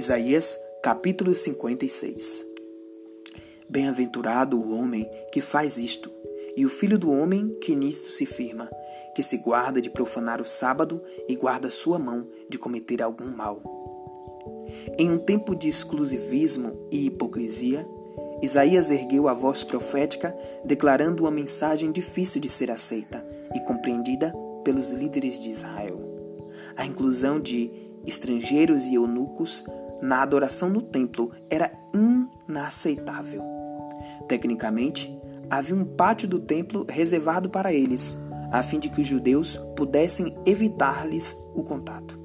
Isaías capítulo 56 Bem-aventurado o homem que faz isto, e o filho do homem que nisto se firma, que se guarda de profanar o sábado e guarda sua mão de cometer algum mal. Em um tempo de exclusivismo e hipocrisia, Isaías ergueu a voz profética, declarando uma mensagem difícil de ser aceita e compreendida pelos líderes de Israel. A inclusão de estrangeiros e eunucos na adoração no templo era inaceitável. Tecnicamente, havia um pátio do templo reservado para eles, a fim de que os judeus pudessem evitar-lhes o contato.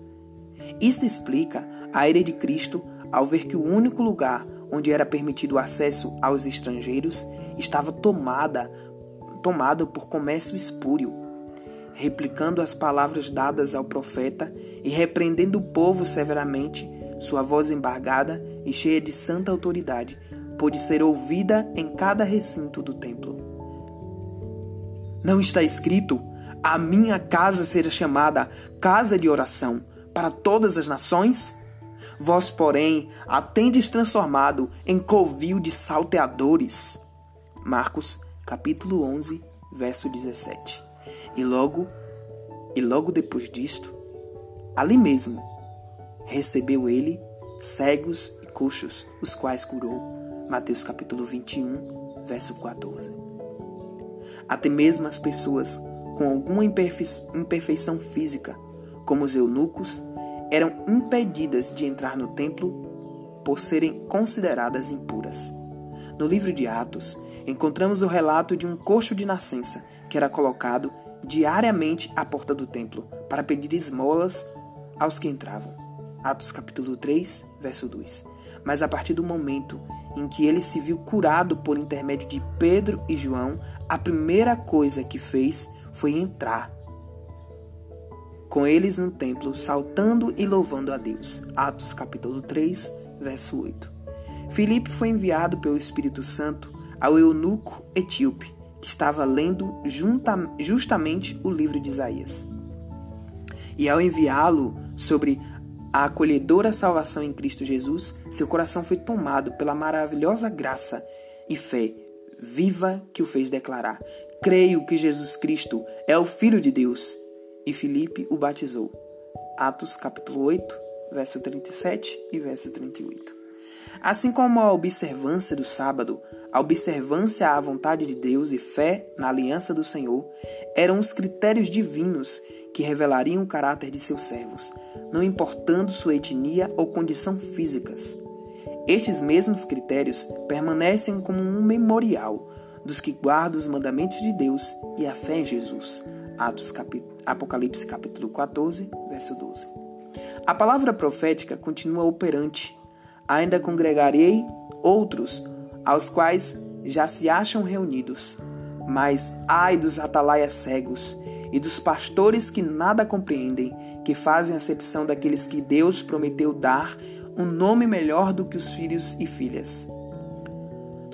Isto explica a ira de Cristo ao ver que o único lugar onde era permitido o acesso aos estrangeiros estava tomada tomado por comércio espúrio, replicando as palavras dadas ao profeta e repreendendo o povo severamente, sua voz embargada e cheia de santa autoridade pôde ser ouvida em cada recinto do templo. Não está escrito: A minha casa será chamada casa de oração para todas as nações? Vós, porém, a tendes transformado em covil de salteadores. Marcos, capítulo 11, verso 17. E logo, e logo depois disto, ali mesmo, recebeu ele cegos e coxos, os quais curou. Mateus capítulo 21, verso 14. Até mesmo as pessoas com alguma imperfeição física, como os eunucos, eram impedidas de entrar no templo por serem consideradas impuras. No livro de Atos, encontramos o relato de um coxo de nascença que era colocado diariamente à porta do templo para pedir esmolas aos que entravam. Atos capítulo 3, verso 2. Mas a partir do momento em que ele se viu curado por intermédio de Pedro e João, a primeira coisa que fez foi entrar com eles no templo, saltando e louvando a Deus. Atos capítulo 3, verso 8. Filipe foi enviado pelo Espírito Santo ao eunuco etíope, que estava lendo junta, justamente o livro de Isaías. E ao enviá-lo sobre a acolhedora salvação em Cristo Jesus, seu coração foi tomado pela maravilhosa graça e fé viva que o fez declarar: Creio que Jesus Cristo é o Filho de Deus e Filipe o batizou. Atos capítulo 8, verso 37 e verso 38. Assim como a observância do sábado, a observância à vontade de Deus e fé na aliança do Senhor eram os critérios divinos que revelariam o caráter de seus servos, não importando sua etnia ou condição físicas. Estes mesmos critérios permanecem como um memorial dos que guardam os mandamentos de Deus e a fé em Jesus. Atos capítulo Apocalipse capítulo 14, verso 12. A palavra profética continua operante. Ainda congregarei outros, aos quais já se acham reunidos. Mas ai dos atalaias cegos e dos pastores que nada compreendem, que fazem acepção daqueles que Deus prometeu dar um nome melhor do que os filhos e filhas.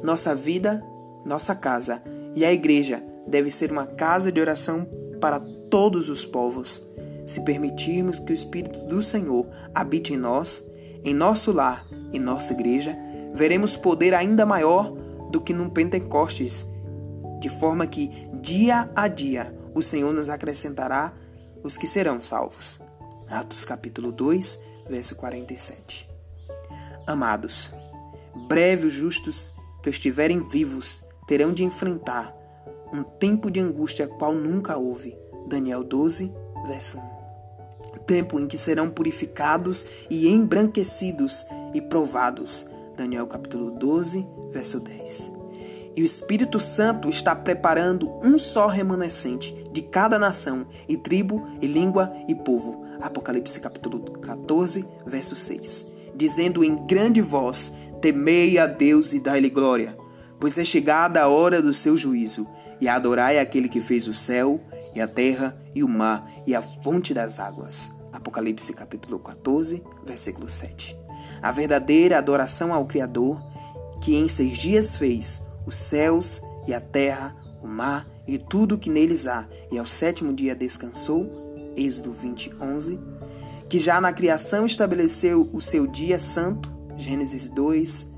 Nossa vida, nossa casa e a igreja deve ser uma casa de oração para todos os povos. Se permitirmos que o Espírito do Senhor habite em nós, em nosso lar, em nossa igreja, veremos poder ainda maior do que no Pentecostes, de forma que dia a dia o Senhor nos acrescentará os que serão salvos. Atos capítulo 2, verso 47. Amados, breve os justos que estiverem vivos terão de enfrentar um tempo de angústia qual nunca houve. Daniel 12, verso 1. Tempo em que serão purificados e embranquecidos e provados. Daniel capítulo 12, verso 10. E o Espírito Santo está preparando um só remanescente de cada nação, e tribo, e língua, e povo. Apocalipse capítulo 14, verso 6. Dizendo em grande voz: Temei a Deus e dai-lhe glória, pois é chegada a hora do seu juízo, e adorai aquele que fez o céu e a terra e o mar e a fonte das águas. Apocalipse capítulo 14, versículo 7. A verdadeira adoração ao Criador, que em seis dias fez os céus e a terra, o mar e tudo o que neles há, e ao sétimo dia descansou, Êxodo 20, 11, que já na criação estabeleceu o seu dia santo, Gênesis 2,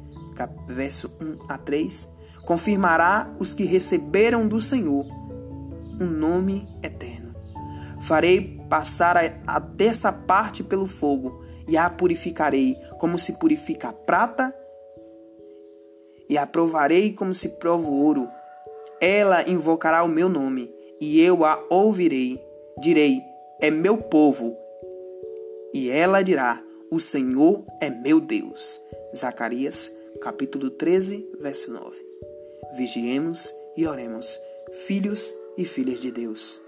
verso 1 a 3, confirmará os que receberam do Senhor um nome eterno. Farei passar a, a terça parte pelo fogo e a purificarei como se purifica a prata e a provarei como se prova o ouro. Ela invocará o meu nome e eu a ouvirei. Direi: É meu povo e ela dirá: O Senhor é meu Deus. Zacarias, capítulo 13, verso 9. Vigiemos e oremos, filhos e filhas de Deus.